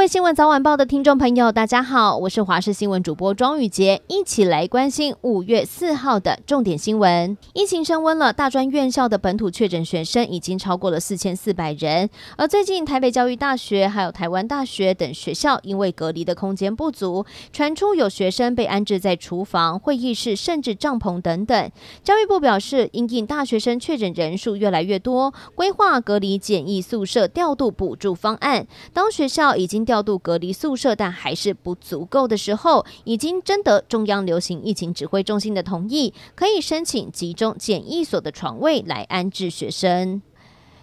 各位新闻早晚报的听众朋友，大家好，我是华视新闻主播庄宇杰，一起来关心五月四号的重点新闻。疫情升温了，大专院校的本土确诊学生已经超过了四千四百人。而最近台北教育大学还有台湾大学等学校，因为隔离的空间不足，传出有学生被安置在厨房、会议室，甚至帐篷等等。教育部表示，因应大学生确诊人数越来越多，规划隔离简易宿舍调度补助方案。当学校已经调度隔离宿舍，但还是不足够的时候，已经征得中央流行疫情指挥中心的同意，可以申请集中检疫所的床位来安置学生。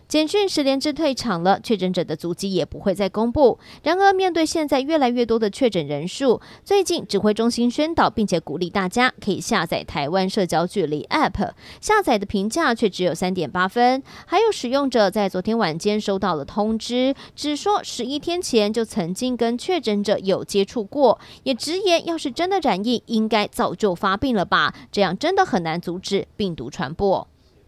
简讯十连制退场了，确诊者的足迹也不会再公布。然而，面对现在越来越多的确诊人数，最近指挥中心宣导，并且鼓励大家可以下载台湾社交距离 App，下载的评价却只有三点八分。还有使用者在昨天晚间收到了通知，只说十一天前就曾经跟确诊者有接触过，也直言要是真的染疫，应该早就发病了吧？这样真的很难阻止病毒传播。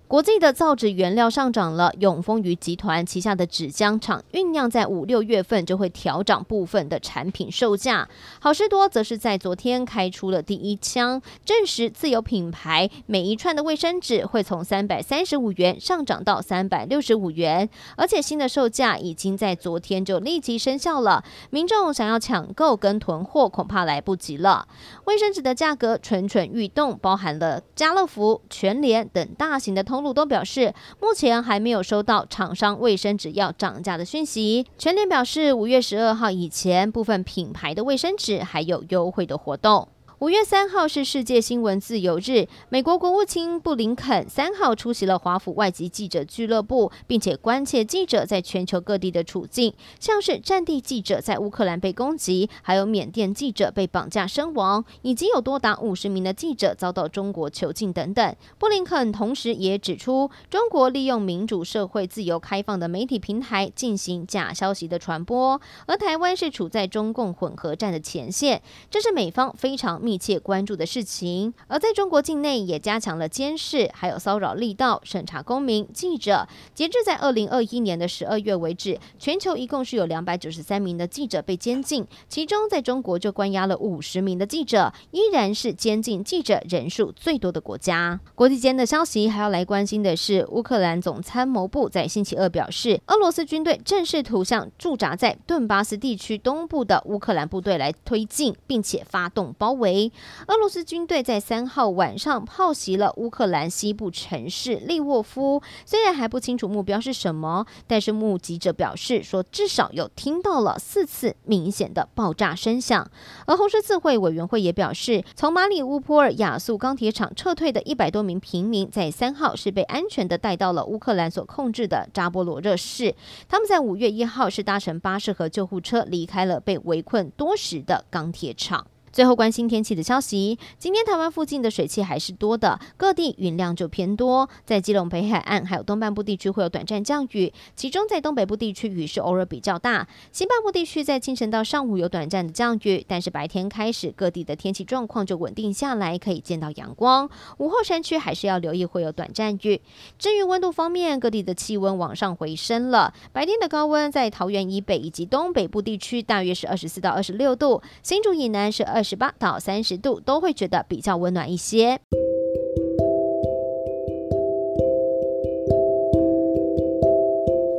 国际的造纸原料上涨了，永丰余集团旗下的纸浆厂酝酿在五六月份就会调涨部分的产品售价。好事多则是在昨天开出了第一枪，证实自有品牌每一串的卫生纸会从三百三十五元上涨到三百六十五元，而且新的售价已经在昨天就立即生效了。民众想要抢购跟囤货恐怕来不及了。卫生纸的价格蠢蠢欲动，包含了家乐福、全联等大型的通。路都表示，目前还没有收到厂商卫生纸要涨价的讯息。全联表示，五月十二号以前，部分品牌的卫生纸还有优惠的活动。五月三号是世界新闻自由日，美国国务卿布林肯三号出席了华府外籍记者俱乐部，并且关切记者在全球各地的处境，像是战地记者在乌克兰被攻击，还有缅甸记者被绑架身亡，以及有多达五十名的记者遭到中国囚禁等等。布林肯同时也指出，中国利用民主社会自由开放的媒体平台进行假消息的传播，而台湾是处在中共混合战的前线，这是美方非常密切关注的事情，而在中国境内也加强了监视，还有骚扰力道，审查公民、记者。截至在二零二一年的十二月为止，全球一共是有两百九十三名的记者被监禁，其中在中国就关押了五十名的记者，依然是监禁记者人数最多的国家。国际间的消息还要来关心的是，乌克兰总参谋部在星期二表示，俄罗斯军队正试图向驻扎在顿巴斯地区东部的乌克兰部队来推进，并且发动包围。俄罗斯军队在三号晚上炮袭了乌克兰西部城市利沃夫，虽然还不清楚目标是什么，但是目击者表示说，至少有听到了四次明显的爆炸声响。而红十字会委员会也表示，从马里乌波尔亚速钢铁厂撤退的一百多名平民，在三号是被安全的带到了乌克兰所控制的扎波罗热市。他们在五月一号是搭乘巴士和救护车离开了被围困多时的钢铁厂。最后关心天气的消息，今天台湾附近的水汽还是多的，各地云量就偏多。在基隆北海岸还有东半部地区会有短暂降雨，其中在东北部地区雨势偶尔比较大。西半部地区在清晨到上午有短暂的降雨，但是白天开始各地的天气状况就稳定下来，可以见到阳光。午后山区还是要留意会有短暂雨。至于温度方面，各地的气温往上回升了，白天的高温在桃园以北以及东北部地区大约是二十四到二十六度，新竹以南是二。二十八到三十度都会觉得比较温暖一些。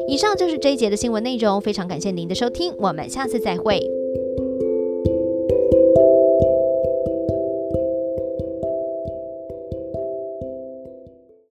以上就是这一节的新闻内容，非常感谢您的收听，我们下次再会。